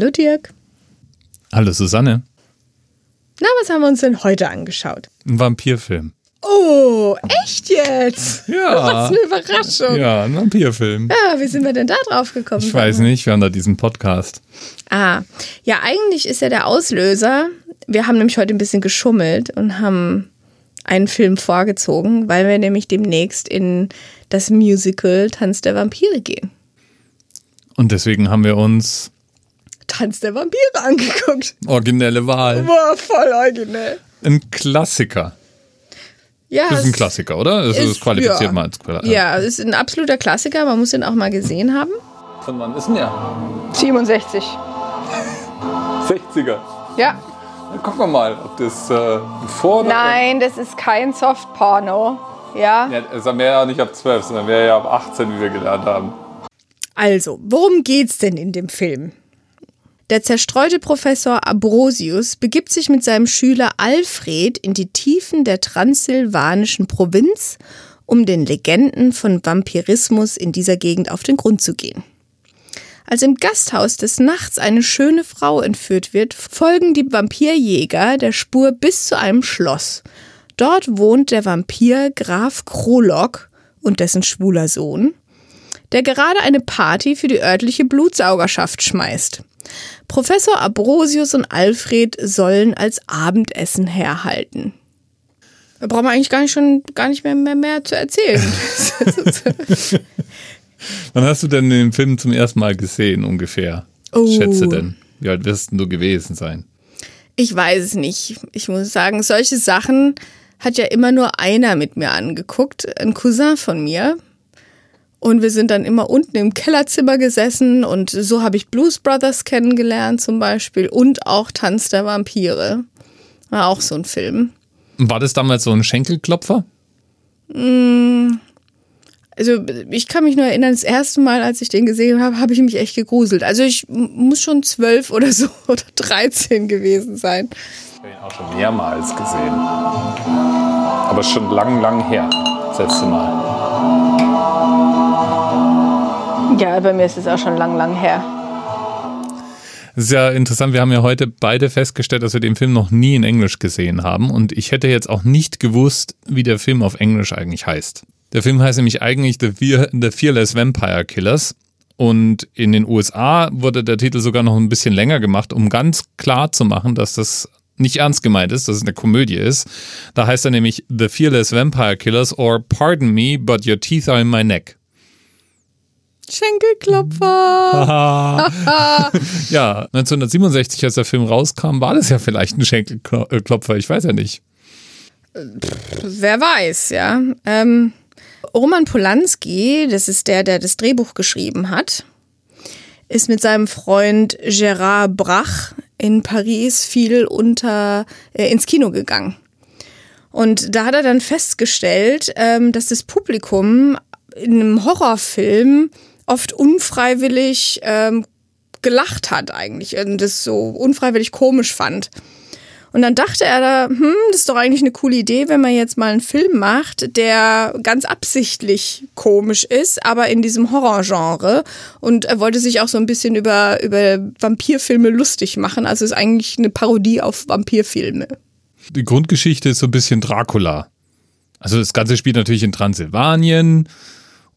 Hallo Dirk. Hallo Susanne. Na, was haben wir uns denn heute angeschaut? Ein Vampirfilm. Oh, echt jetzt? Ja. Was eine Überraschung. Ja, ein Vampirfilm. Ja, wie sind wir denn da drauf gekommen? Ich weiß nicht, wir haben da diesen Podcast. Ah, ja, eigentlich ist ja der Auslöser. Wir haben nämlich heute ein bisschen geschummelt und haben einen Film vorgezogen, weil wir nämlich demnächst in das Musical Tanz der Vampire gehen. Und deswegen haben wir uns Tanz der Vampire angeguckt. originelle Wahl. Boah, voll originell. Ein Klassiker. Ja, Das ist ein es- Klassiker, oder? Also Das ist- ist qualifiziert ja. mal als Klassiker. Ja, es ist ein absoluter Klassiker. Man muss den auch mal gesehen haben. Von wann ist denn der? 67. 60er. Ja. Dann gucken wir mal, ob das äh, vor oder Nein, das ist kein Softporno. Ja. Ja, es wäre ja nicht ab 12, sondern wäre ja ab 18, wie wir gelernt haben. Also, worum geht's denn in dem Film? Der zerstreute Professor Abrosius begibt sich mit seinem Schüler Alfred in die Tiefen der transsilvanischen Provinz, um den Legenden von Vampirismus in dieser Gegend auf den Grund zu gehen. Als im Gasthaus des Nachts eine schöne Frau entführt wird, folgen die Vampirjäger der Spur bis zu einem Schloss. Dort wohnt der Vampir Graf Krolok und dessen schwuler Sohn, der gerade eine Party für die örtliche Blutsaugerschaft schmeißt. Professor Abrosius und Alfred sollen als Abendessen herhalten. Da brauchen wir eigentlich gar nicht schon gar nicht mehr mehr, mehr zu erzählen. Wann hast du denn den Film zum ersten Mal gesehen, ungefähr? Oh. Schätze denn. Wie alt wirst denn du gewesen sein? ich weiß es nicht. Ich muss sagen, solche Sachen hat ja immer nur einer mit mir angeguckt, ein Cousin von mir. Und wir sind dann immer unten im Kellerzimmer gesessen und so habe ich Blues Brothers kennengelernt zum Beispiel und auch Tanz der Vampire. War auch so ein Film. War das damals so ein Schenkelklopfer? Also ich kann mich nur erinnern, das erste Mal, als ich den gesehen habe, habe ich mich echt gegruselt. Also ich muss schon zwölf oder so oder 13 gewesen sein. Ich habe ihn auch schon mehrmals gesehen. Aber schon lang, lang her. Das letzte Mal. Ja, bei mir ist es auch schon lang, lang her. Das ist ja interessant, wir haben ja heute beide festgestellt, dass wir den Film noch nie in Englisch gesehen haben. Und ich hätte jetzt auch nicht gewusst, wie der Film auf Englisch eigentlich heißt. Der Film heißt nämlich eigentlich The, Fear, The Fearless Vampire Killers. Und in den USA wurde der Titel sogar noch ein bisschen länger gemacht, um ganz klar zu machen, dass das nicht ernst gemeint ist, dass es eine Komödie ist. Da heißt er nämlich The Fearless Vampire Killers or Pardon me, but your teeth are in my neck. Schenkelklopfer. Ja, 1967, als der Film rauskam, war das ja vielleicht ein Schenkelklopfer, ich weiß ja nicht. Wer weiß, ja. Ähm, Roman Polanski, das ist der, der das Drehbuch geschrieben hat, ist mit seinem Freund Gérard Brach in Paris viel unter äh, ins Kino gegangen. Und da hat er dann festgestellt, ähm, dass das Publikum in einem Horrorfilm oft unfreiwillig ähm, gelacht hat eigentlich und das so unfreiwillig komisch fand. Und dann dachte er da, hm, das ist doch eigentlich eine coole Idee, wenn man jetzt mal einen Film macht, der ganz absichtlich komisch ist, aber in diesem Horrorgenre. Und er wollte sich auch so ein bisschen über, über Vampirfilme lustig machen. Also ist eigentlich eine Parodie auf Vampirfilme. Die Grundgeschichte ist so ein bisschen Dracula. Also das Ganze spielt natürlich in Transsilvanien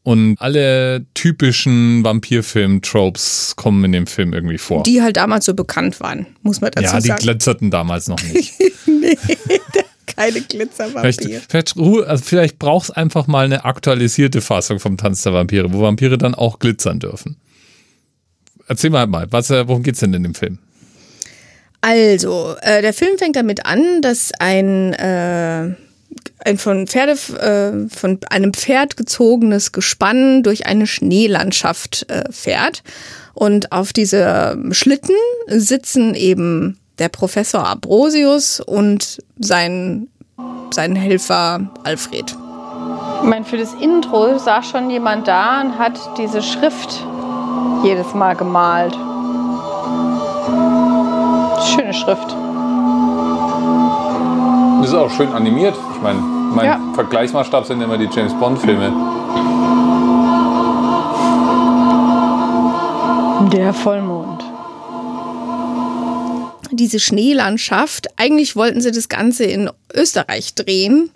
und alle typischen Vampirfilm-Tropes kommen in dem Film irgendwie vor. Die halt damals so bekannt waren, muss man dazu ja, die sagen. glitzerten damals noch nicht. Keine Vielleicht, Glitzervampir. vielleicht, Ruhe- also vielleicht braucht es einfach mal eine aktualisierte Fassung vom Tanz der Vampire, wo Vampire dann auch glitzern dürfen. Erzähl mal mal, was, äh, worum geht's denn in dem Film? Also, äh, der Film fängt damit an, dass ein, äh, ein von, Pferde, äh, von einem Pferd gezogenes Gespann durch eine Schneelandschaft äh, fährt. Und auf diesem Schlitten sitzen eben der Professor Abrosius und sein, sein Helfer Alfred. Ich meine, für das Intro saß schon jemand da und hat diese Schrift jedes Mal gemalt. Schöne Schrift. Das ist auch schön animiert. Ich meine, mein Ja. Vergleichsmaßstab sind immer die James Bond-Filme. Der Vollmond. diese Schneelandschaft. Eigentlich wollten sie das Ganze in Österreich drehen.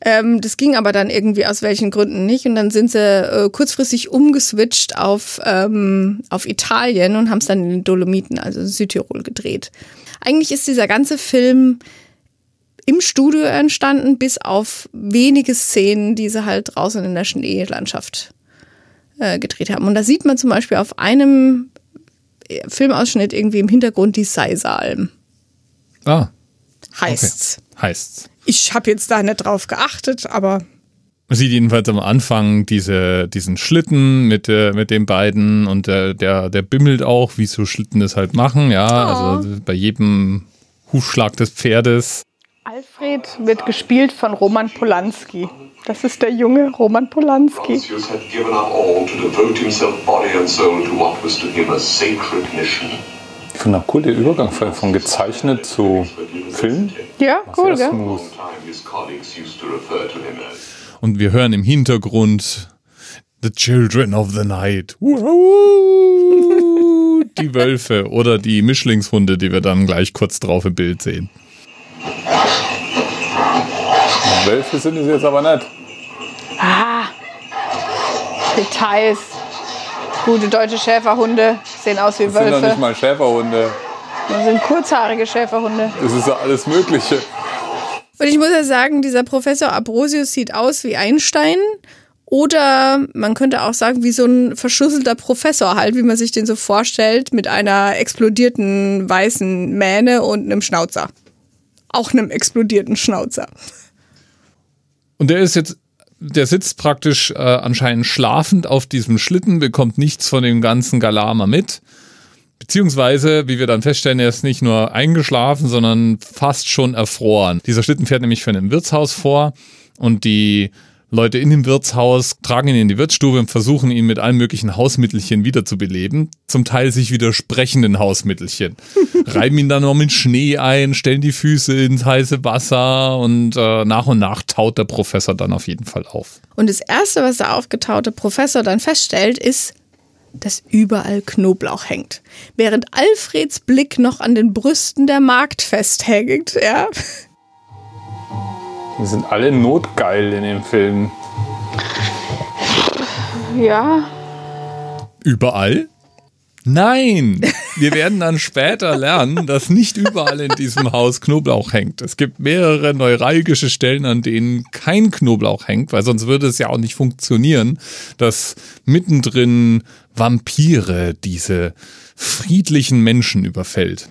Ähm, das ging aber dann irgendwie aus welchen Gründen nicht. Und dann sind sie äh, kurzfristig umgeswitcht auf, ähm, auf Italien und haben es dann in den Dolomiten, also Südtirol, gedreht. Eigentlich ist dieser ganze Film im Studio entstanden, bis auf wenige Szenen, die sie halt draußen in der Schneelandschaft äh, gedreht haben. Und da sieht man zum Beispiel auf einem Filmausschnitt irgendwie im Hintergrund die Seisalm. Ah. Heißt's. Okay. Heißt's. Ich habe jetzt da nicht drauf geachtet, aber. Man sieht jedenfalls am Anfang diese, diesen Schlitten mit, äh, mit den beiden und der, der, der bimmelt auch, wie so Schlitten es halt machen, ja. Oh. Also bei jedem Hufschlag des Pferdes. Alfred wird gespielt von Roman Polanski. Das ist der junge Roman Polanski. Ich finde auch cool der Übergang von gezeichnet zu Film. Ja, cool, gell? Und wir hören im Hintergrund The Children of the Night. die Wölfe oder die Mischlingshunde, die wir dann gleich kurz drauf im Bild sehen. Wölfe sind es jetzt aber nicht. Ah, Details. Gute deutsche Schäferhunde sehen aus wie das Wölfe. Das sind doch nicht mal Schäferhunde. Das sind kurzhaarige Schäferhunde. Das ist ja alles Mögliche. Und ich muss ja sagen, dieser Professor Abrosius sieht aus wie Einstein. Oder man könnte auch sagen, wie so ein verschusselter Professor halt, wie man sich den so vorstellt, mit einer explodierten weißen Mähne und einem Schnauzer. Auch einem explodierten Schnauzer. Und der ist jetzt, der sitzt praktisch äh, anscheinend schlafend auf diesem Schlitten, bekommt nichts von dem ganzen Galama mit. Beziehungsweise, wie wir dann feststellen, er ist nicht nur eingeschlafen, sondern fast schon erfroren. Dieser Schlitten fährt nämlich für ein Wirtshaus vor und die Leute in dem Wirtshaus tragen ihn in die Wirtsstube und versuchen ihn mit allen möglichen Hausmittelchen wiederzubeleben. Zum Teil sich widersprechenden Hausmittelchen. Reiben ihn dann noch mit Schnee ein, stellen die Füße ins heiße Wasser und äh, nach und nach taut der Professor dann auf jeden Fall auf. Und das Erste, was der aufgetaute Professor dann feststellt, ist, dass überall Knoblauch hängt. Während Alfreds Blick noch an den Brüsten der Magd festhängt, ja. Die sind alle notgeil in dem Film. Ja. Überall? Nein! Wir werden dann später lernen, dass nicht überall in diesem Haus Knoblauch hängt. Es gibt mehrere neuralgische Stellen, an denen kein Knoblauch hängt, weil sonst würde es ja auch nicht funktionieren, dass mittendrin Vampire diese friedlichen Menschen überfällt.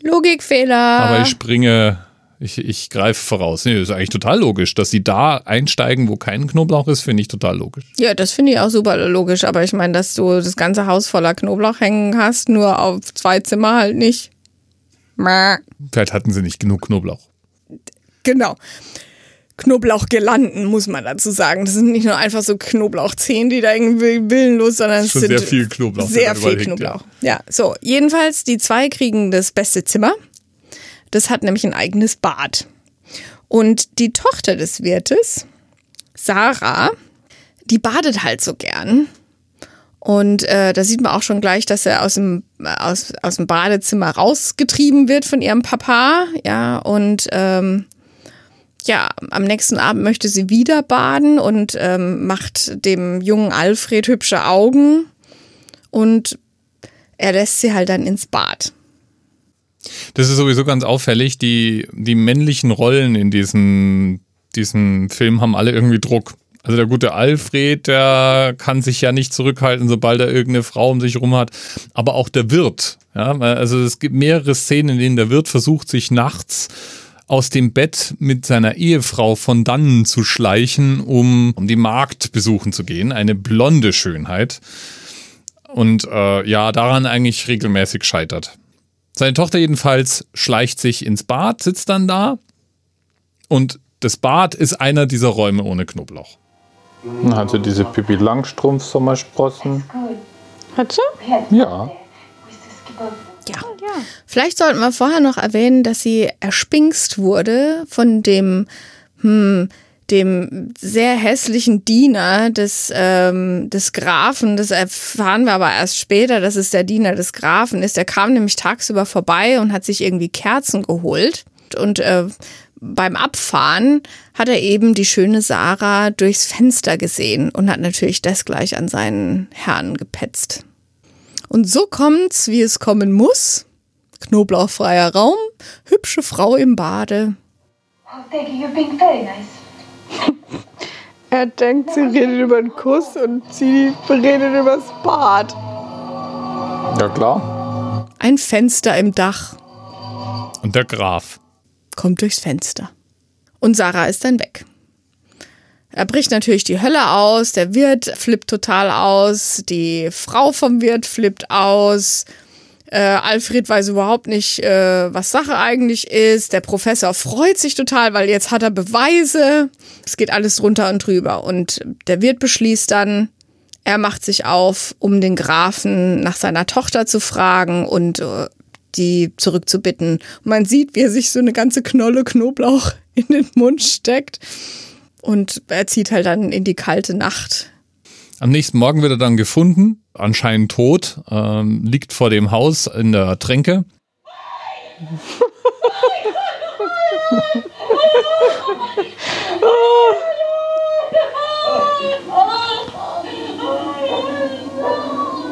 Logikfehler. Aber ich springe ich, ich greife voraus. Nee, das ist eigentlich total logisch. Dass sie da einsteigen, wo kein Knoblauch ist, finde ich total logisch. Ja, das finde ich auch super logisch. Aber ich meine, dass du das ganze Haus voller Knoblauch hängen hast, nur auf zwei Zimmer halt nicht. Vielleicht hatten sie nicht genug Knoblauch. Genau. Knoblauchgelanden, muss man dazu sagen. Das sind nicht nur einfach so Knoblauchzehen, die da irgendwie willenlos, sondern es sind sehr viel Knoblauch. Sehr viel Knoblauch. Ja. ja, so. Jedenfalls, die zwei kriegen das beste Zimmer. Das hat nämlich ein eigenes Bad. Und die Tochter des Wirtes, Sarah, die badet halt so gern. Und äh, da sieht man auch schon gleich, dass er aus dem, aus, aus dem Badezimmer rausgetrieben wird von ihrem Papa. Ja, und ähm, ja, am nächsten Abend möchte sie wieder baden und ähm, macht dem jungen Alfred hübsche Augen. Und er lässt sie halt dann ins Bad. Das ist sowieso ganz auffällig. Die, die männlichen Rollen in diesem, diesem Film haben alle irgendwie Druck. Also der gute Alfred, der kann sich ja nicht zurückhalten, sobald er irgendeine Frau um sich rum hat. Aber auch der Wirt. Ja, also es gibt mehrere Szenen, in denen der Wirt versucht, sich nachts aus dem Bett mit seiner Ehefrau von dannen zu schleichen, um, um die Markt besuchen zu gehen. Eine blonde Schönheit. Und äh, ja, daran eigentlich regelmäßig scheitert. Seine Tochter jedenfalls schleicht sich ins Bad, sitzt dann da und das Bad ist einer dieser Räume ohne Knoblauch. Hatte diese Pippi Langstrumpf Sommersprossen? Hat sie? Ja. Ja. Vielleicht sollten wir vorher noch erwähnen, dass sie erspinkst wurde von dem hm, dem sehr hässlichen Diener des, ähm, des Grafen. Das erfahren wir aber erst später, dass es der Diener des Grafen ist. Der kam nämlich tagsüber vorbei und hat sich irgendwie Kerzen geholt. Und äh, beim Abfahren hat er eben die schöne Sarah durchs Fenster gesehen und hat natürlich das gleich an seinen Herrn gepetzt. Und so kommt's, wie es kommen muss. Knoblauchfreier Raum, hübsche Frau im Bade. Oh, thank you. You're being very nice. Er denkt, sie redet über den Kuss und sie redet über das Bad. Ja klar. Ein Fenster im Dach Und der Graf. kommt durchs Fenster. Und Sarah ist dann weg. Er bricht natürlich die Hölle aus, der Wirt flippt total aus, die Frau vom Wirt flippt aus, äh, Alfred weiß überhaupt nicht, äh, was Sache eigentlich ist, der Professor freut sich total, weil jetzt hat er Beweise, es geht alles drunter und drüber und der Wirt beschließt dann, er macht sich auf, um den Grafen nach seiner Tochter zu fragen und äh, die zurückzubitten. Und man sieht, wie er sich so eine ganze Knolle Knoblauch in den Mund steckt. Und er zieht halt dann in die kalte Nacht. Am nächsten Morgen wird er dann gefunden, anscheinend tot, ähm, liegt vor dem Haus in der Tränke.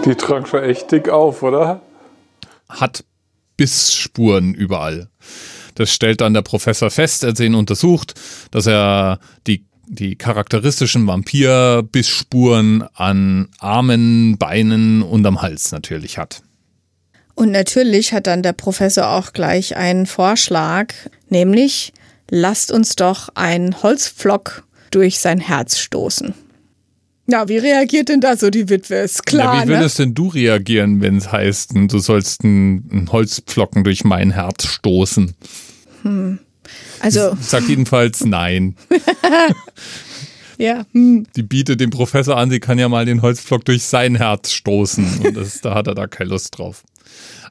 Die trank schon echt dick auf, oder? hat Bissspuren überall. Das stellt dann der Professor fest, als er ihn untersucht, dass er die, die charakteristischen Vampir-Bissspuren an Armen, Beinen und am Hals natürlich hat. Und natürlich hat dann der Professor auch gleich einen Vorschlag, nämlich lasst uns doch einen Holzpflock durch sein Herz stoßen. Ja, wie reagiert denn da so die Witwe? Ist klar, ja, wie ne? würdest denn du reagieren, wenn es heißt, du sollst einen Holzpflocken durch mein Herz stoßen? Also, Sagt jedenfalls nein. ja, hm. Die bietet dem Professor an, sie kann ja mal den Holzpflock durch sein Herz stoßen. Und das, da hat er da keine Lust drauf.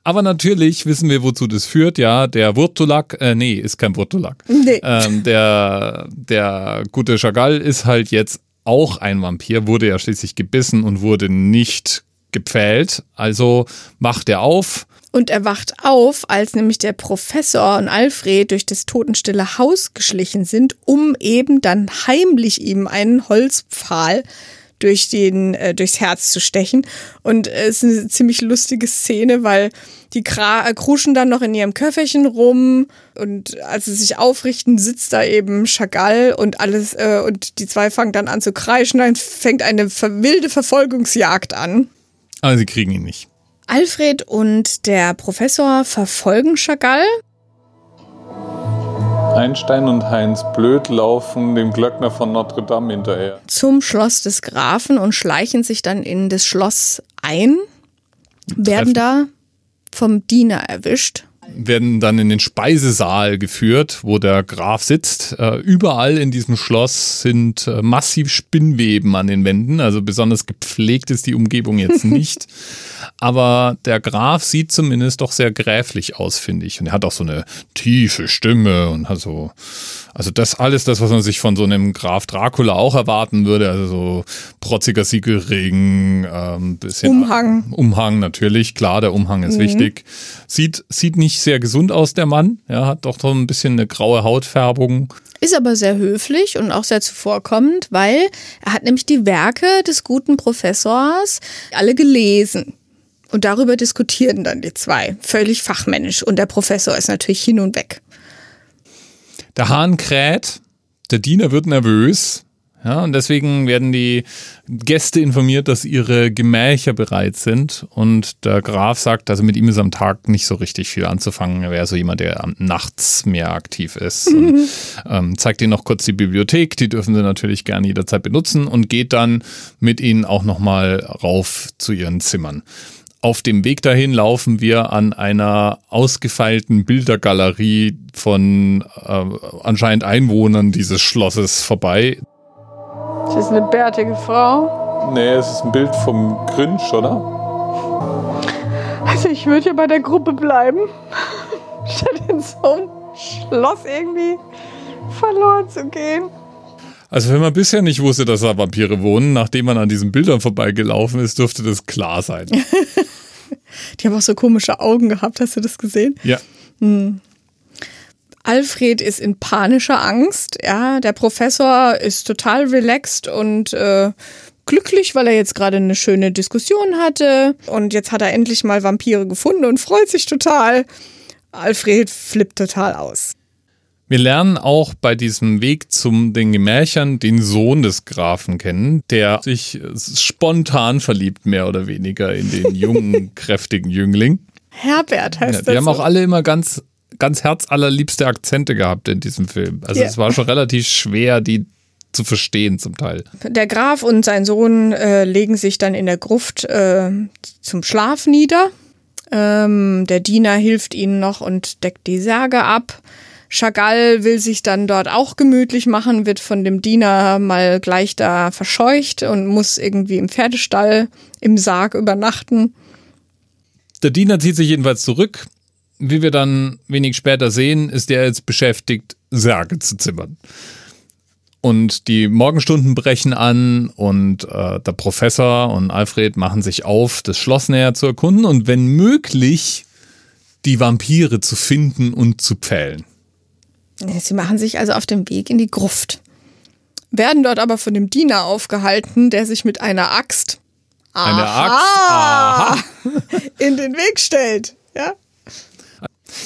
Aber natürlich wissen wir, wozu das führt. Ja, der Wurtulak, äh, nee, ist kein Wurtulak. Nee. Ähm, der, der gute Chagall ist halt jetzt auch ein Vampir, wurde ja schließlich gebissen und wurde nicht gepfählt. Also macht er auf. Und er wacht auf, als nämlich der Professor und Alfred durch das totenstille Haus geschlichen sind, um eben dann heimlich ihm einen Holzpfahl durch den, äh, durchs Herz zu stechen. Und es ist eine ziemlich lustige Szene, weil die Kra äh, kruschen dann noch in ihrem Köfferchen rum und als sie sich aufrichten, sitzt da eben Chagall und alles äh, und die zwei fangen dann an zu kreischen, dann fängt eine wilde Verfolgungsjagd an. Aber sie kriegen ihn nicht. Alfred und der Professor verfolgen Chagall. Einstein und Heinz Blöd laufen dem Glöckner von Notre Dame hinterher. zum Schloss des Grafen und schleichen sich dann in das Schloss ein, werden da vom Diener erwischt. Werden dann in den Speisesaal geführt, wo der Graf sitzt. Äh, überall in diesem Schloss sind äh, massiv Spinnweben an den Wänden, also besonders gepflegt ist die Umgebung jetzt nicht. Aber der Graf sieht zumindest doch sehr gräflich aus, finde ich. Und er hat auch so eine tiefe Stimme und hat so, also das alles, das, was man sich von so einem Graf Dracula auch erwarten würde, also so protziger Siegelregen, ähm, bisschen Umhang. Umhang natürlich, klar, der Umhang ist wichtig. Sieht, sieht nicht sehr gesund aus, der Mann. Ja, hat doch so ein bisschen eine graue Hautfärbung. Ist aber sehr höflich und auch sehr zuvorkommend, weil er hat nämlich die Werke des guten Professors alle gelesen. Und darüber diskutieren dann die zwei. Völlig fachmännisch. Und der Professor ist natürlich hin und weg. Der Hahn kräht, der Diener wird nervös. Ja, und deswegen werden die Gäste informiert, dass ihre Gemächer bereit sind. Und der Graf sagt, also mit ihm ist am Tag nicht so richtig viel anzufangen. Er wäre so jemand, der nachts mehr aktiv ist. Und, ähm, zeigt ihnen noch kurz die Bibliothek. Die dürfen sie natürlich gerne jederzeit benutzen und geht dann mit ihnen auch nochmal rauf zu ihren Zimmern. Auf dem Weg dahin laufen wir an einer ausgefeilten Bildergalerie von äh, anscheinend Einwohnern dieses Schlosses vorbei. Das ist eine bärtige Frau. Nee, es ist ein Bild vom Grinch, oder? Also ich würde ja bei der Gruppe bleiben. Statt in so ein Schloss irgendwie verloren zu gehen. Also wenn man bisher nicht wusste, dass da Vampire wohnen, nachdem man an diesen Bildern vorbeigelaufen ist, dürfte das klar sein. Die haben auch so komische Augen gehabt, hast du das gesehen? Ja. Alfred ist in panischer Angst. Ja, der Professor ist total relaxed und äh, glücklich, weil er jetzt gerade eine schöne Diskussion hatte. Und jetzt hat er endlich mal Vampire gefunden und freut sich total. Alfred flippt total aus. Wir lernen auch bei diesem Weg zum den Gemärchern den Sohn des Grafen kennen, der sich spontan verliebt, mehr oder weniger, in den jungen, kräftigen Jüngling. Herbert heißt Ja, das. die haben so. auch alle immer ganz, ganz herzallerliebste Akzente gehabt in diesem Film. Also Ja. es war schon relativ schwer, die zu verstehen zum Teil. Der Graf und sein Sohn äh, legen sich dann in der Gruft äh, zum Schlaf nieder. Ähm, der Diener hilft ihnen noch und deckt die Särge ab. Chagall will sich dann dort auch gemütlich machen, wird von dem Diener mal gleich da verscheucht und muss irgendwie im Pferdestall im Sarg übernachten. Der Diener zieht sich jedenfalls zurück. Wie wir dann wenig später sehen, ist er jetzt beschäftigt, Särge zu zimmern. Und die Morgenstunden brechen an und äh, der Professor und Alfred machen sich auf, das Schloss näher zu erkunden und wenn möglich die Vampire zu finden und zu pfählen. Sie machen sich also auf den Weg in die Gruft. Werden dort aber von dem Diener aufgehalten, der sich mit einer Axt Eine Aha. Axt. Aha. in den Weg stellt. Ja?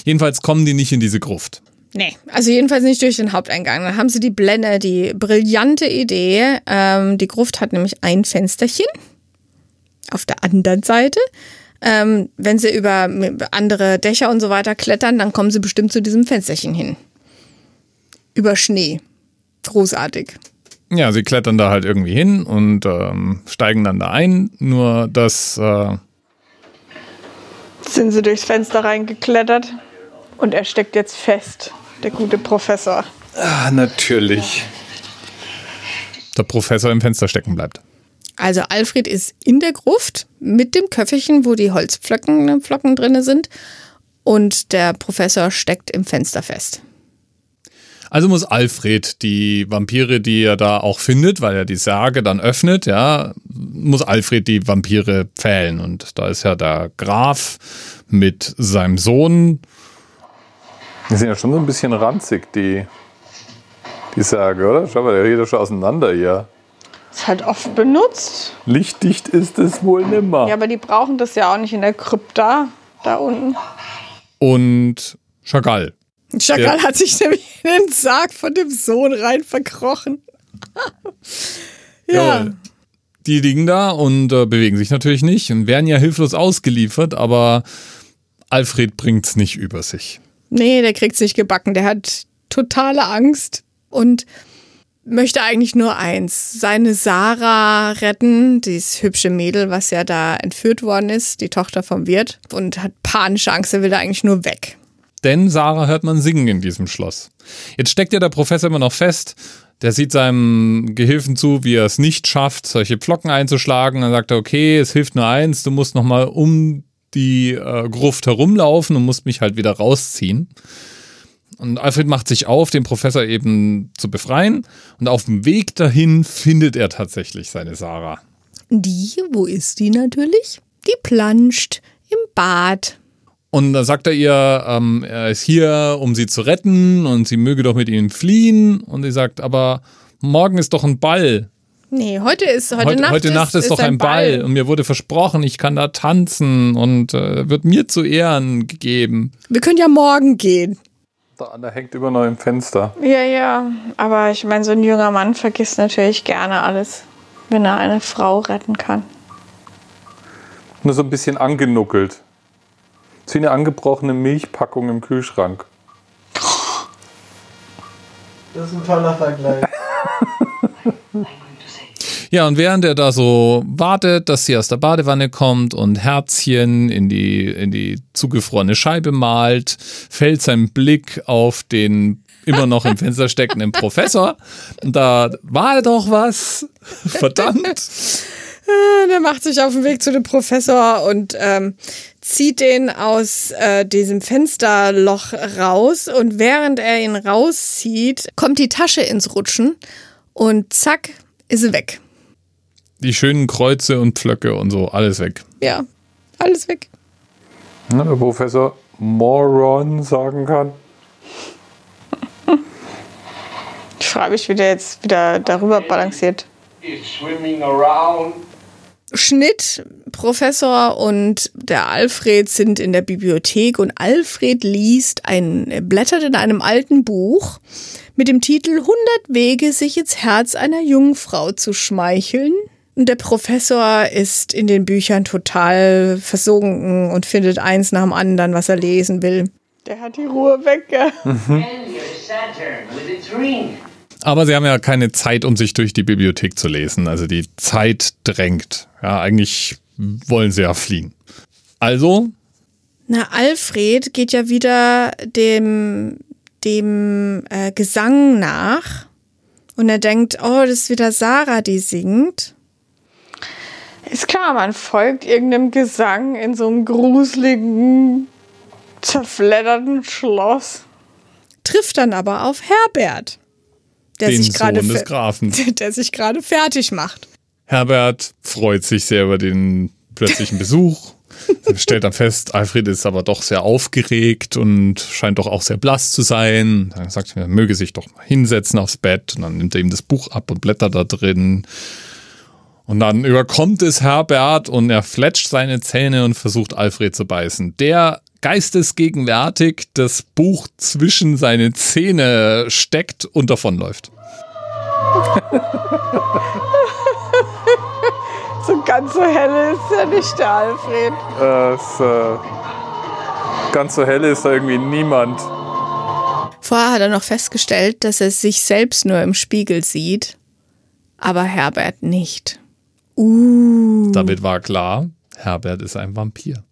Jedenfalls kommen die nicht in diese Gruft. Nee, also jedenfalls nicht durch den Haupteingang. Dann haben sie die Blende, die brillante Idee. Ähm, die Gruft hat nämlich ein Fensterchen auf der anderen Seite. Ähm, wenn sie über andere Dächer und so weiter klettern, dann kommen sie bestimmt zu diesem Fensterchen hin. Über Schnee. Großartig. Ja, sie klettern da halt irgendwie hin und ähm, steigen dann da ein. Nur dass äh, Sind sie durchs Fenster reingeklettert und er steckt jetzt fest, der gute Professor. Ah, natürlich. Der Professor im Fenster stecken bleibt. Also Alfred ist in der Gruft mit dem Köfferchen, wo die Holzpflocken Flocken drin sind. Und der Professor steckt im Fenster fest. Also muss Alfred die Vampire, die er da auch findet, weil er die Särge dann öffnet, ja, muss Alfred die Vampire pfählen. Und da ist ja der Graf mit seinem Sohn. Die sind ja schon so ein bisschen ranzig, die, die Särge, oder? Schau mal, der geht doch schon auseinander hier. Ist halt oft benutzt. Lichtdicht ist es wohl nimmer. Ja, aber die brauchen das ja auch nicht in der Krypta da unten. und Chagall. Chakal Ja. hat sich nämlich in den Sarg von dem Sohn rein verkrochen. ja. Jawohl. Die liegen da und äh, bewegen sich natürlich nicht und werden ja hilflos ausgeliefert, aber Alfred bringt's nicht über sich. Nee, der kriegt's nicht gebacken. Der hat totale Angst und möchte eigentlich nur eins: seine Sarah retten, dieses hübsche Mädel, was ja da entführt worden ist, die Tochter vom Wirt, und hat panische Angst. Er will da eigentlich nur weg. Denn Sarah hört man singen in diesem Schloss. Jetzt steckt ja der Professor immer noch fest. Der sieht seinem Gehilfen zu, wie er es nicht schafft, solche Pflocken einzuschlagen. Dann sagt er, okay, es hilft nur eins, du musst nochmal um die äh, Gruft herumlaufen und musst mich halt wieder rausziehen. Und Alfred macht sich auf, den Professor eben zu befreien. Und auf dem Weg dahin findet er tatsächlich seine Sarah. Die, wo ist die natürlich? Die planscht im Bad. Und dann sagt er ihr, ähm, er ist hier, um sie zu retten und sie möge doch mit ihm fliehen. Und sie sagt, aber morgen ist doch ein Ball. Nee, heute ist heute, Heute, Nacht, heute Nacht ist, doch ein Ball. Und mir wurde versprochen, ich kann da tanzen und äh, wird mir zu Ehren gegeben. Wir können ja morgen gehen. Der andere hängt immer noch im Fenster. Ja, ja. Aber ich meine, so ein junger Mann vergisst natürlich gerne alles, wenn er eine Frau retten kann. Nur so ein bisschen angenuckelt. Wie eine angebrochene Milchpackung im Kühlschrank. Das ist ein toller Vergleich. Ja, und während er da so wartet, dass sie aus der Badewanne kommt und Herzchen in die, in die zugefrorene Scheibe malt, fällt sein Blick auf den immer noch im Fenster steckenden Professor. Und da war doch was. Verdammt. Ah, Der macht sich auf den Weg zu dem Professor und ähm, zieht den aus äh, diesem Fensterloch raus. Und während er ihn rauszieht, kommt die Tasche ins Rutschen Und zack, ist sie weg. Die schönen Kreuze und Pflöcke und so, alles weg. Ja, alles weg. Ne, der Professor Moron sagen kann. Ich frage mich, wie der jetzt wieder darüber balanciert. is swimming around. Schnitt, Professor und der Alfred sind in der Bibliothek und Alfred liest ein, er blättert in einem alten Buch mit dem Titel 100 Wege, sich ins Herz einer Jungfrau zu schmeicheln. Und der Professor ist in den Büchern total versunken und findet eins nach dem anderen, was er lesen will. Der hat die Ruhe weg. gell? Aber sie haben ja keine Zeit, um sich durch die Bibliothek zu lesen. Also die Zeit drängt. Ja, eigentlich wollen sie ja fliehen. Also, Na, Alfred geht ja wieder dem, dem äh, Gesang nach. Und er denkt, oh, das ist wieder Sarah, die singt. Ist klar, man folgt irgendeinem Gesang in so einem gruseligen, zerfledderten Schloss. Trifft dann aber auf Herbert, der den sich gerade Sohn des fe- Grafen. der sich gerade fertig macht. Herbert freut sich sehr über den plötzlichen Besuch. Stellt dann fest, Alfred ist aber doch sehr aufgeregt und scheint doch auch sehr blass zu sein. Dann sagt er, er möge sich doch mal hinsetzen aufs Bett. Und dann nimmt er ihm das Buch ab und blättert da drin. Und dann überkommt es Herbert und er fletscht seine Zähne und versucht Alfred zu beißen. Der geistesgegenwärtig das Buch zwischen seine Zähne steckt und davonläuft. So ganz so helle ist ja nicht der Alfred. Das, äh, ganz so hell ist da irgendwie niemand. Vorher hat er noch festgestellt, dass er sich selbst nur im Spiegel sieht, aber Herbert nicht. Uh. Damit war klar, Herbert ist ein Vampir.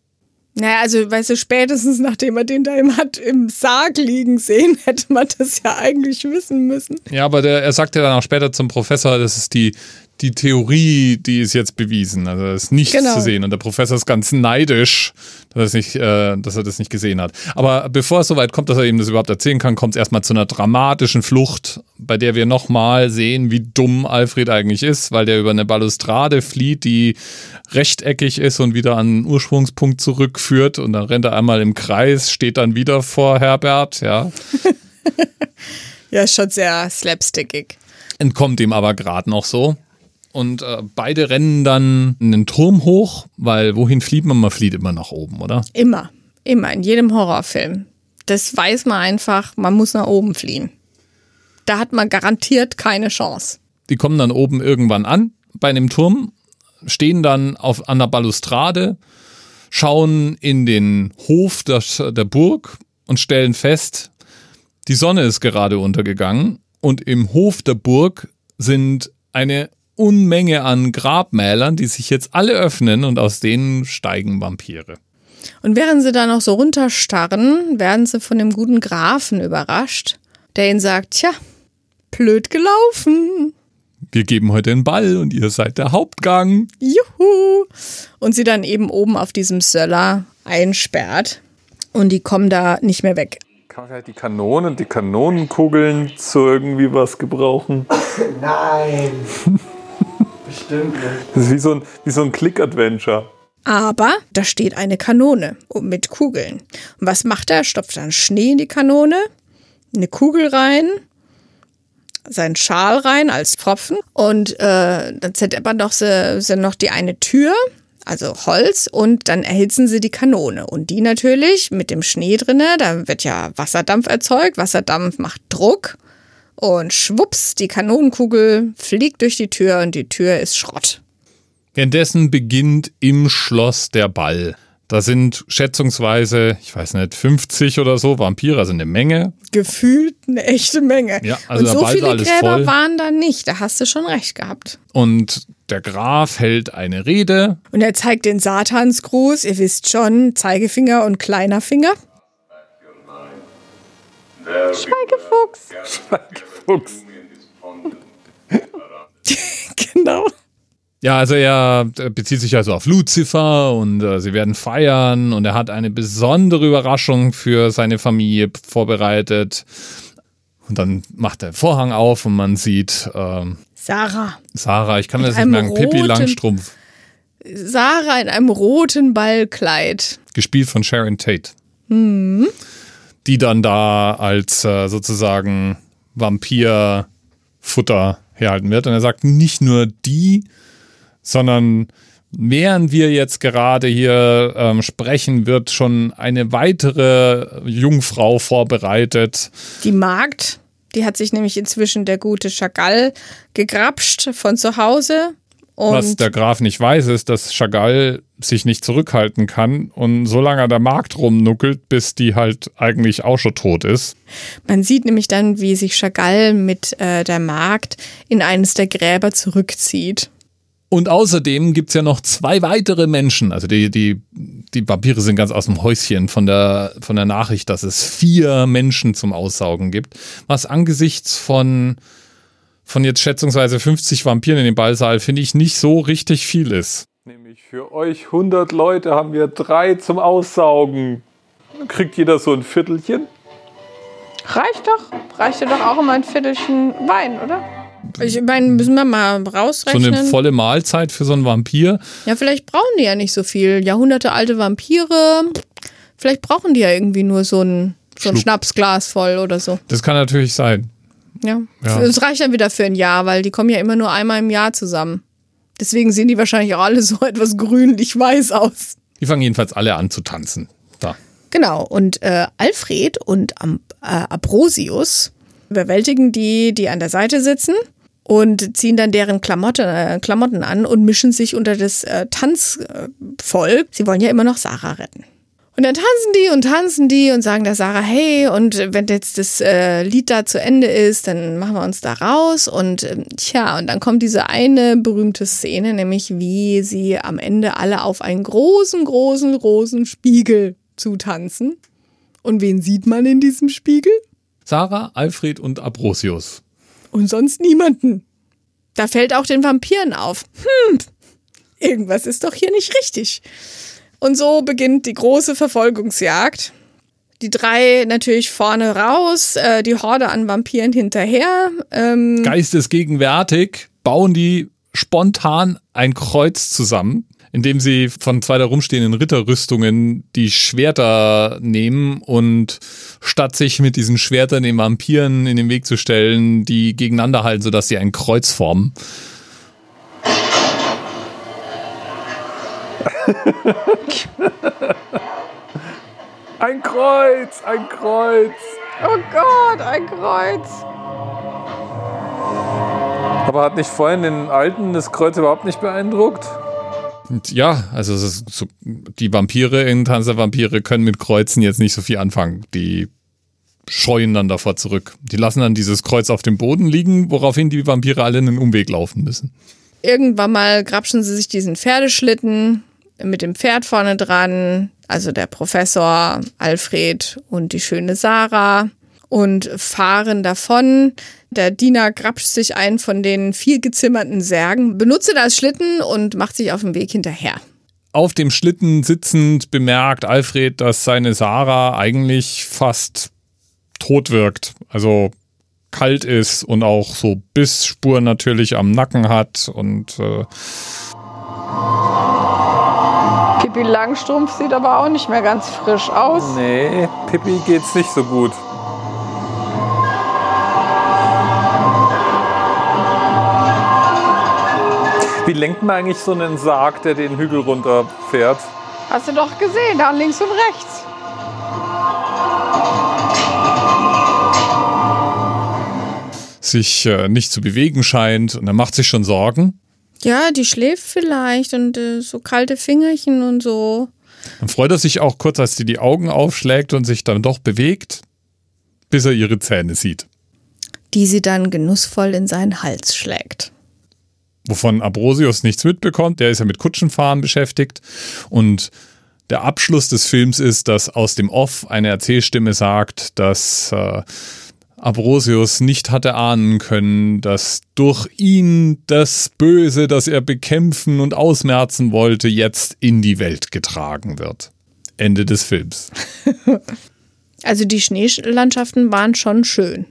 Naja, also, weißt du, spätestens nachdem er den da im, hat im Sarg liegen sehen, hätte man das ja eigentlich wissen müssen. Ja, aber der, er sagte dann auch später zum Professor, das ist die, die Theorie, die ist jetzt bewiesen. Also ist nichts Genau. zu sehen. Und der Professor ist ganz neidisch, dass, er nicht, äh, dass er das nicht gesehen hat. Aber bevor es soweit kommt, dass er ihm das überhaupt erzählen kann, kommt es erstmal zu einer dramatischen Flucht, bei der wir nochmal sehen, wie dumm Alfred eigentlich ist, weil der über eine Balustrade flieht, die rechteckig ist und wieder an den Ursprungspunkt zurückführt. Und dann rennt er einmal im Kreis, steht dann wieder vor Herbert, ja. Ja, ist schon sehr slapstickig. entkommt ihm aber gerade noch so. Und äh, beide rennen dann einen Turm hoch, weil wohin flieht man? Man flieht immer nach oben, oder? Immer. Immer. In jedem Horrorfilm. Das weiß man einfach, man muss nach oben fliehen. Da hat man garantiert keine Chance. Die kommen dann oben irgendwann an bei einem Turm, stehen dann auf, an der Balustrade, schauen in den Hof der, der Burg und stellen fest, die Sonne ist gerade untergegangen und im Hof der Burg sind eine Unmenge an Grabmälern, die sich jetzt alle öffnen und aus denen steigen Vampire. Und während sie da noch so runterstarren, werden sie von dem guten Grafen überrascht, der ihnen sagt, tja, blöd gelaufen. Wir geben heute einen Ball und ihr seid der Hauptgang. Juhu. Und sie dann eben oben auf diesem Söller einsperrt. Und die kommen da nicht mehr weg. Kann man vielleicht die Kanonen, die Kanonenkugeln zu irgendwie was gebrauchen? Nein. Bestimmt nicht. Das ist wie so ein, wie so ein Click-Adventure. Aber da steht eine Kanone mit Kugeln. Und was macht er? Stopft dann Schnee in die Kanone, eine Kugel rein, seinen Schal rein als Pfropfen und äh, dann doch sie, sie noch die eine Tür, also Holz, und dann erhitzen sie die Kanone. Und die natürlich mit dem Schnee drinne, da wird ja Wasserdampf erzeugt. Wasserdampf macht Druck und schwupps, die Kanonenkugel fliegt durch die Tür und die Tür ist Schrott. Währenddessen beginnt im Schloss der Ball. Da sind schätzungsweise, ich weiß nicht, 50 oder so Vampire, also eine Menge. gefühlt eine echte Menge. Ja, also und so Ball viele Gräber voll. waren da nicht. Da hast du schon recht gehabt. Und der Graf hält eine Rede. Und er zeigt den Satansgruß. Ihr wisst schon, Zeigefinger und kleiner Finger. Schweigefuchs. Fuchs. genau. Ja, also er bezieht sich also auf Lucifer und äh, sie werden feiern und er hat eine besondere Überraschung für seine Familie vorbereitet. Und dann macht der Vorhang auf und man sieht ähm, Sarah. Sarah, ich kann Mit das nicht merken, Pippi Langstrumpf, Sarah in einem roten Ballkleid. gespielt von Sharon Tate. Mhm. Die dann da als äh, sozusagen Vampirfutter herhalten wird. Und er sagt, nicht nur die, sondern während wir jetzt gerade hier ähm, sprechen, wird schon eine weitere Jungfrau vorbereitet. Die Magd, die hat sich nämlich inzwischen der gute Chagall gegrapscht von zu Hause. Und Was der Graf nicht weiß, ist, dass Chagall sich nicht zurückhalten kann und so lange an der Markt rumnuckelt, bis die halt eigentlich auch schon tot ist. man sieht nämlich dann, wie sich Chagall mit äh, der Magd in eines der Gräber zurückzieht. Und außerdem gibt's ja noch zwei weitere Menschen. Also die, die, die Vampire sind ganz aus dem Häuschen von der, von der Nachricht, dass es vier Menschen zum Aussaugen gibt. Was angesichts von, von jetzt schätzungsweise 50 Vampiren in dem Ballsaal, finde ich, nicht so richtig viel ist. Nämlich für euch 100 Leute haben wir drei zum Aussaugen. Kriegt jeder so ein Viertelchen. Reicht doch. Reicht ja doch auch immer ein Viertelchen Wein, oder? Ich meine, müssen wir mal So rausrechnen. eine volle Mahlzeit für so einen Vampir. ja, vielleicht brauchen die ja nicht so viel. Jahrhunderte alte Vampire. Vielleicht brauchen die ja irgendwie nur so ein, so ein Schluck. Schnapsglas voll oder so. Das kann natürlich sein. Ja. Ja. Es reicht dann wieder für ein Jahr, weil die kommen ja immer nur einmal im Jahr zusammen. Deswegen sehen die wahrscheinlich auch alle so etwas grünlich-weiß aus. Die fangen jedenfalls alle an zu tanzen. Da. Genau, und äh, Alfred und Am äh, Abrosius überwältigen die, die an der Seite sitzen und ziehen dann deren Klamotte, äh, Klamotten an und mischen sich unter das äh, Tanzvolk. Sie wollen ja immer noch Sarah retten. Und dann tanzen die und tanzen die und sagen der Sarah, hey, und wenn jetzt das äh, Lied da zu Ende ist, dann machen wir uns da raus. Und ähm, tja, und dann kommt diese eine berühmte Szene, nämlich wie sie am Ende alle auf einen großen, großen, großen Spiegel zutanzen. Und wen sieht man in diesem Spiegel? Sarah, Alfred und Abrosius. Und sonst niemanden. Da fällt auch den Vampiren auf. Hm, irgendwas ist doch hier nicht richtig. Und so beginnt die große Verfolgungsjagd. Die drei natürlich vorne raus, äh, die Horde an Vampiren hinterher. Ähm, Geistesgegenwärtig bauen die spontan ein Kreuz zusammen, indem sie von zwei da rumstehenden Ritterrüstungen die Schwerter nehmen und statt sich mit diesen Schwertern den Vampiren in den Weg zu stellen, die gegeneinander halten, sodass sie ein Kreuz formen. Ein Kreuz, ein Kreuz. Oh Gott, ein Kreuz. Aber hat nicht vorhin den Alten das Kreuz überhaupt nicht beeindruckt? Ja, also es ist so, die Vampire in Tanz der Vampire können mit Kreuzen jetzt nicht so viel anfangen. Die scheuen dann davor zurück. Die lassen dann dieses Kreuz auf dem Boden liegen, woraufhin die Vampire alle einen Umweg laufen müssen. irgendwann mal grapschen sie sich diesen Pferdeschlitten mit dem Pferd vorne dran, also der Professor Alfred und die schöne Sarah und fahren davon. Der Diener grapscht sich einen von den viel gezimmerten Särgen, benutzt als Schlitten und macht sich auf den Weg hinterher. Auf dem Schlitten sitzend bemerkt Alfred, dass seine Sarah eigentlich fast tot wirkt. Also kalt ist und auch so Bissspuren natürlich am Nacken hat und äh, Pippi Langstrumpf sieht aber auch nicht mehr ganz frisch aus. Nee, Pippi geht's nicht so gut. Wie lenkt man eigentlich so einen Sarg, der den Hügel runterfährt? Hast du doch gesehen, da links und rechts. sich äh, nicht zu bewegen scheint und er macht sich schon Sorgen. Ja, die schläft vielleicht und äh, so kalte Fingerchen und so. Dann freut er sich auch kurz, als sie die Augen aufschlägt und sich dann doch bewegt, bis er ihre Zähne sieht. Die sie dann genussvoll in seinen Hals schlägt. Wovon Abrosius nichts mitbekommt, der ist ja mit Kutschenfahren beschäftigt. Und der Abschluss des Films ist, dass aus dem Off eine Erzählstimme sagt, dass äh, Abrosius nicht hatte ahnen können, dass durch ihn das Böse, das er bekämpfen und ausmerzen wollte, jetzt in die Welt getragen wird. Ende des Films. Also die Schneelandschaften waren schon schön.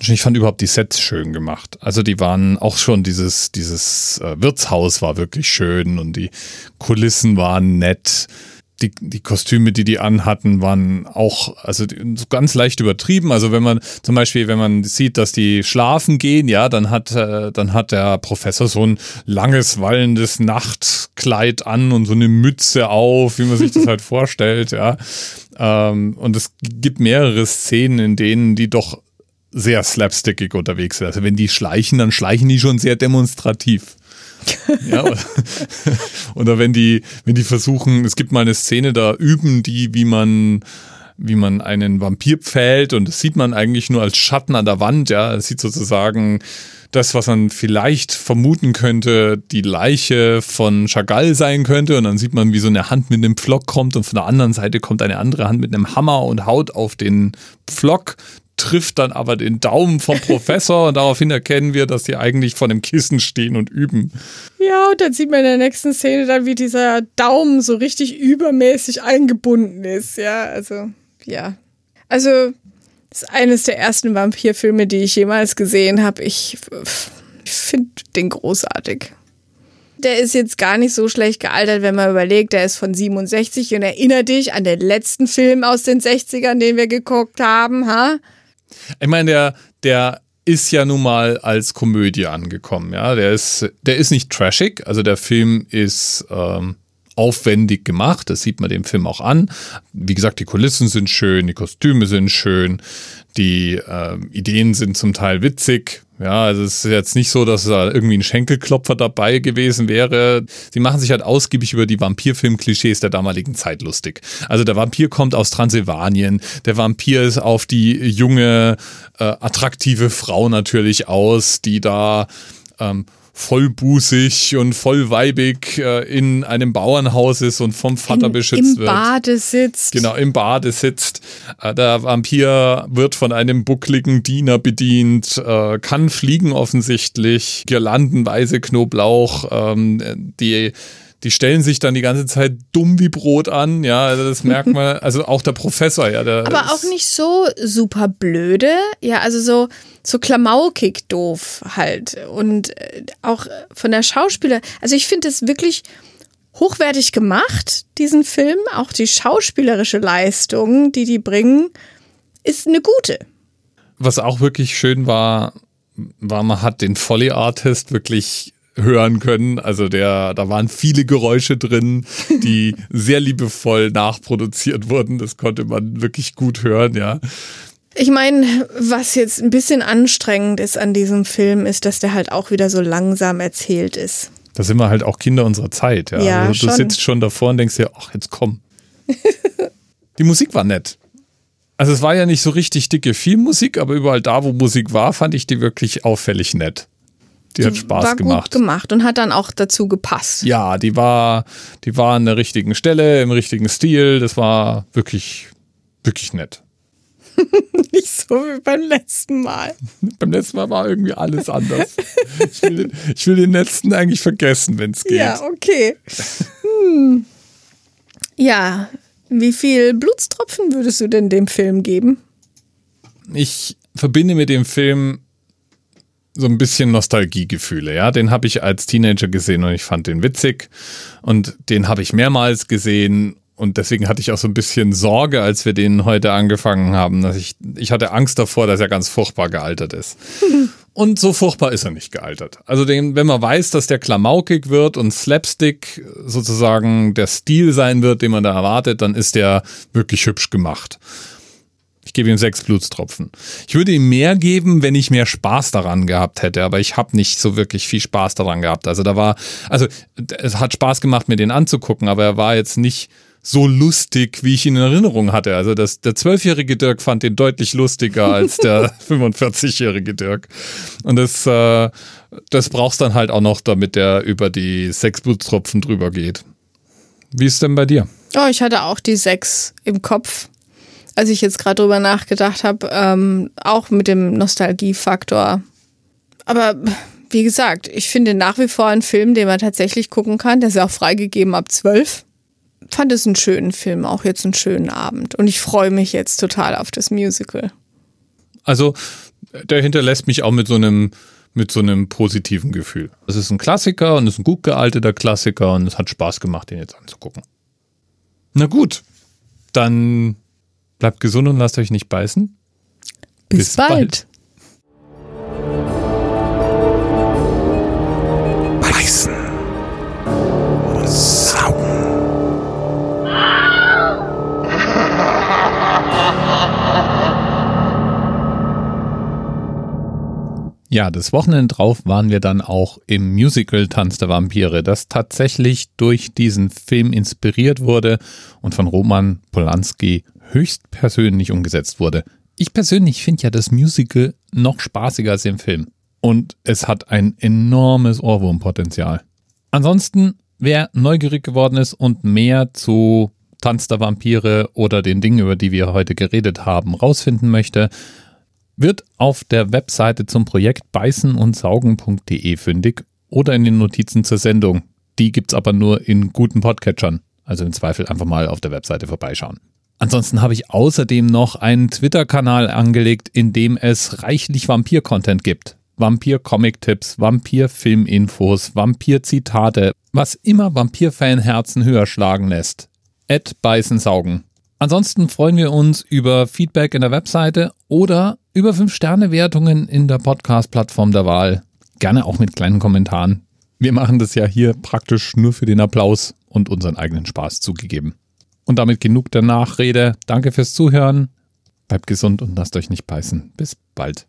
Ich fand überhaupt die Sets schön gemacht. Also die waren auch schon dieses, dieses äh, Wirtshaus war wirklich schön und die Kulissen waren nett. Die, die Kostüme, die die anhatten, waren auch, also ganz leicht übertrieben. Also wenn man zum Beispiel, wenn man sieht, dass die schlafen gehen, ja, dann hat, äh, dann hat der Professor so ein langes, wallendes Nachtkleid an und so eine Mütze auf, wie man sich das halt vorstellt, ja. Ähm, und es gibt mehrere Szenen, in denen die doch sehr slapstickig unterwegs sind. Also wenn die schleichen, dann schleichen die schon sehr demonstrativ. Ja, oder, oder wenn die, wenn die versuchen, es gibt mal eine Szene, da üben die, wie man, wie man einen Vampir pfählt und das sieht man eigentlich nur als Schatten an der Wand, ja. Es sieht sozusagen das, was man vielleicht vermuten könnte, die Leiche von Chagall sein könnte. Und dann sieht man, wie so eine Hand mit einem Pflock kommt und von der anderen Seite kommt eine andere Hand mit einem Hammer und haut auf den Pflock trifft dann aber den Daumen vom Professor und daraufhin erkennen wir, dass die eigentlich vor einem Kissen stehen und üben. Ja, und dann sieht man in der nächsten Szene dann, wie dieser Daumen so richtig übermäßig eingebunden ist. Ja, also, ja. Also, das ist eines der ersten Vampirfilme, die ich jemals gesehen habe. Ich, ich finde den großartig. Der ist jetzt gar nicht so schlecht gealtert, wenn man überlegt, der ist von 67 und erinnere dich an den letzten Film aus den 60ern, den wir geguckt haben, ha? Ich meine, der, der ist ja nun mal als Komödie angekommen, ja. Der ist, der ist nicht trashig, also der Film ist ähm, aufwendig gemacht, das sieht man dem Film auch an. Wie gesagt, die Kulissen sind schön, die Kostüme sind schön, die äh, Ideen sind zum Teil witzig. Ja, also es ist jetzt nicht so, dass da irgendwie ein Schenkelklopfer dabei gewesen wäre. Sie machen sich halt ausgiebig über die Vampirfilm-Klischees der damaligen Zeit lustig. Also der Vampir kommt aus Transsilvanien, der Vampir ist auf die junge, äh, attraktive Frau natürlich aus, die da ähm, vollbusig und vollweibig äh, in einem Bauernhaus ist und vom Vater in, beschützt im wird. Im Bade sitzt. Genau, im Bade sitzt. Äh, der Vampir wird von einem buckligen Diener bedient, äh, kann fliegen offensichtlich, Girlandenweise Knoblauch, ähm, die die stellen sich dann die ganze Zeit dumm wie Brot an, ja, also das merkt man, also auch der Professor, ja. Der Aber auch nicht so super blöde, ja, also so, so klamaukig doof halt und äh, auch von der Schauspieler, also ich finde es wirklich hochwertig gemacht, diesen Film, auch die schauspielerische Leistung, die die bringen, ist eine gute. Was auch wirklich schön war, war, man hat den Foley Artist wirklich hören können. Also der, da waren viele Geräusche drin, die sehr liebevoll nachproduziert wurden. Das konnte man wirklich gut hören, ja. Ich meine, was jetzt ein bisschen anstrengend ist an diesem Film, ist, dass der halt auch wieder so langsam erzählt ist. Da sind wir halt auch Kinder unserer Zeit, ja. ja also du schon. sitzt schon davor und denkst dir, ach, jetzt komm. Die Musik war nett. Also es war ja nicht so richtig dicke Filmmusik, aber überall da, wo Musik war, fand ich die wirklich auffällig nett. Die, die hat Spaß war gemacht. Gut gemacht und hat dann auch dazu gepasst. Ja, die war, die war an der richtigen Stelle, im richtigen Stil. Das war wirklich, wirklich nett. Nicht so wie beim letzten Mal. beim letzten Mal war irgendwie alles anders. ich, will den, ich will den letzten eigentlich vergessen, wenn es geht. Ja, okay. Hm. Ja, wie viel Blutstropfen würdest du denn dem Film geben? Ich verbinde mit dem Film so ein bisschen Nostalgiegefühle, ja. Den habe ich als Teenager gesehen und ich fand den witzig. Und den habe ich mehrmals gesehen und deswegen hatte ich auch so ein bisschen Sorge, als wir den heute angefangen haben. Dass ich, ich hatte Angst davor, dass er ganz furchtbar gealtert ist. und so furchtbar ist er nicht gealtert. Also den, wenn man weiß, dass der klamaukig wird und Slapstick sozusagen der Stil sein wird, den man da erwartet, dann ist der wirklich hübsch gemacht. Ich gebe ihm sechs Blutstropfen. Ich würde ihm mehr geben, wenn ich mehr Spaß daran gehabt hätte, aber ich habe nicht so wirklich viel Spaß daran gehabt. Also da war, also es hat Spaß gemacht, mir den anzugucken, aber er war jetzt nicht so lustig, wie ich ihn in Erinnerung hatte. Also das, der zwölfjährige Dirk fand den deutlich lustiger als der 45-jährige Dirk. Und das, äh, das brauchst dann halt auch noch, damit der über die sechs Blutstropfen drüber geht. Wie ist denn bei dir? Oh, ich hatte auch die sechs im Kopf als ich jetzt gerade drüber nachgedacht habe, ähm, auch mit dem Nostalgiefaktor. Aber wie gesagt, ich finde nach wie vor einen Film, den man tatsächlich gucken kann. Der ist ja auch freigegeben ab zwölf. Fand es einen schönen Film, auch jetzt einen schönen Abend. Und ich freue mich jetzt total auf das Musical. Also der hinterlässt mich auch mit so einem mit so einem positiven Gefühl. Es ist ein Klassiker und es ist ein gut gealteter Klassiker und es hat Spaß gemacht, den jetzt anzugucken. Na gut, dann bleibt gesund und lasst euch nicht beißen. Bis, Bis bald. bald. Beißen. Und Ja, das Wochenende drauf waren wir dann auch im Musical Tanz der Vampire, das tatsächlich durch diesen Film inspiriert wurde und von Roman Polanski höchstpersönlich umgesetzt wurde. Ich persönlich finde ja das Musical noch spaßiger als den Film. Und es hat ein enormes Ohrwurmpotenzial. Ansonsten, wer neugierig geworden ist und mehr zu Tanz der Vampire oder den Dingen, über die wir heute geredet haben, rausfinden möchte, wird auf der Webseite zum Projekt beißen und saugen.de fündig oder in den Notizen zur Sendung. Die gibt's aber nur in guten Podcatchern. Also im Zweifel einfach mal auf der Webseite vorbeischauen. Ansonsten habe ich außerdem noch einen Twitter-Kanal angelegt, in dem es reichlich Vampir-Content gibt. Vampir-Comic-Tipps, Vampir-Film-Infos, Vampir-Zitate, was immer Vampir-Fan-Herzen höher schlagen lässt. Ed Beißensaugen. Ansonsten freuen wir uns über Feedback in der Webseite oder über 5-Sterne-Wertungen in der Podcast-Plattform der Wahl. Gerne auch mit kleinen Kommentaren. Wir machen das ja hier praktisch nur für den Applaus und unseren eigenen Spaß zugegeben. Und damit genug der Nachrede. Danke fürs Zuhören. Bleibt gesund und lasst euch nicht beißen. Bis bald.